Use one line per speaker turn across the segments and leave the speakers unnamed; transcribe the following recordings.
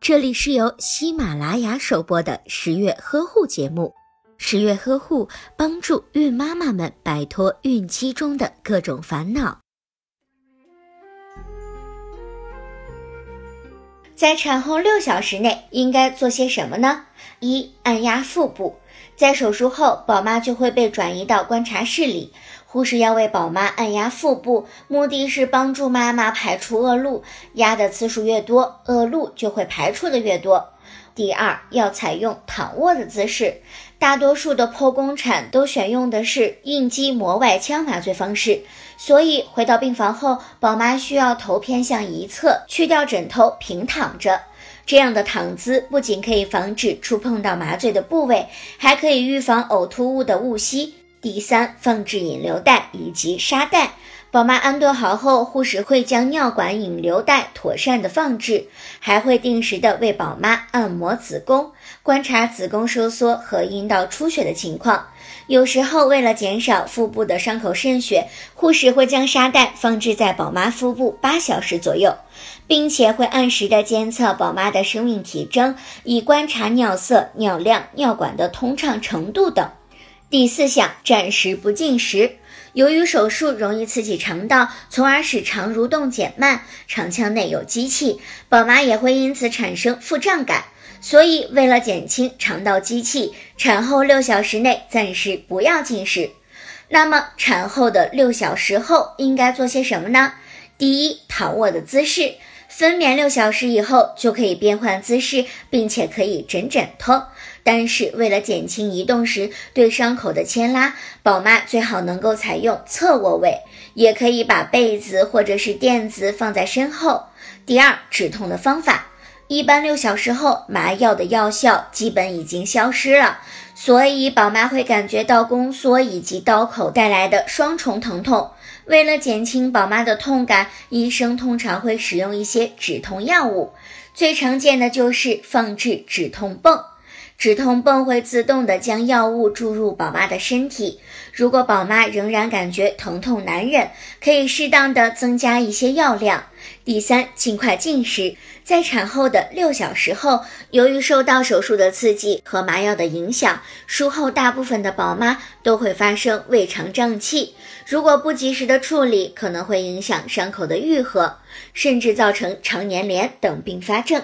这里是由喜马拉雅首播的十月呵护节目。十月呵护帮助孕妈妈们摆脱孕期中的各种烦恼。
在产后六小时内应该做些什么呢？一、按压腹部。在手术后，宝妈就会被转移到观察室里，护士要为宝妈按压腹部，目的是帮助妈妈排出恶露。压的次数越多，恶露就会排出的越多。第二，要采用躺卧的姿势。大多数的剖宫产都选用的是应激膜外腔麻醉方式，所以回到病房后，宝妈需要头偏向一侧，去掉枕头，平躺着。这样的躺姿不仅可以防止触碰到麻醉的部位，还可以预防呕吐物的误吸。第三，放置引流袋以及沙袋。宝妈安顿好后，护士会将尿管引流袋妥善的放置，还会定时的为宝妈按摩子宫，观察子宫收缩和阴道出血的情况。有时候为了减少腹部的伤口渗血，护士会将沙袋放置在宝妈腹部八小时左右，并且会按时的监测宝妈的生命体征，以观察尿色、尿量、尿管的通畅程度等。第四项，暂时不进食。由于手术容易刺激肠道，从而使肠蠕动减慢，肠腔内有积气，宝妈也会因此产生腹胀感。所以，为了减轻肠道积气，产后六小时内暂时不要进食。那么，产后的六小时后应该做些什么呢？第一，躺卧的姿势。分娩六小时以后就可以变换姿势，并且可以枕枕头。但是为了减轻移动时对伤口的牵拉，宝妈最好能够采用侧卧位，也可以把被子或者是垫子放在身后。第二，止痛的方法，一般六小时后麻药的药效基本已经消失了，所以宝妈会感觉到宫缩以及刀口带来的双重疼痛。为了减轻宝妈的痛感，医生通常会使用一些止痛药物，最常见的就是放置止痛泵。止痛泵会自动的将药物注入宝妈的身体。如果宝妈仍然感觉疼痛难忍，可以适当的增加一些药量。第三，尽快进食。在产后的六小时后，由于受到手术的刺激和麻药的影响，术后大部分的宝妈都会发生胃肠胀气。如果不及时的处理，可能会影响伤口的愈合，甚至造成肠粘连等并发症。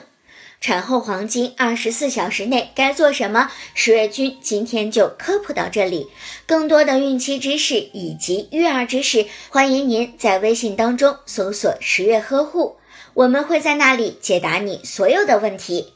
产后黄金二十四小时内该做什么？十月君今天就科普到这里。更多的孕期知识以及育儿知识，欢迎您在微信当中搜索“十月呵护”，我们会在那里解答你所有的问题。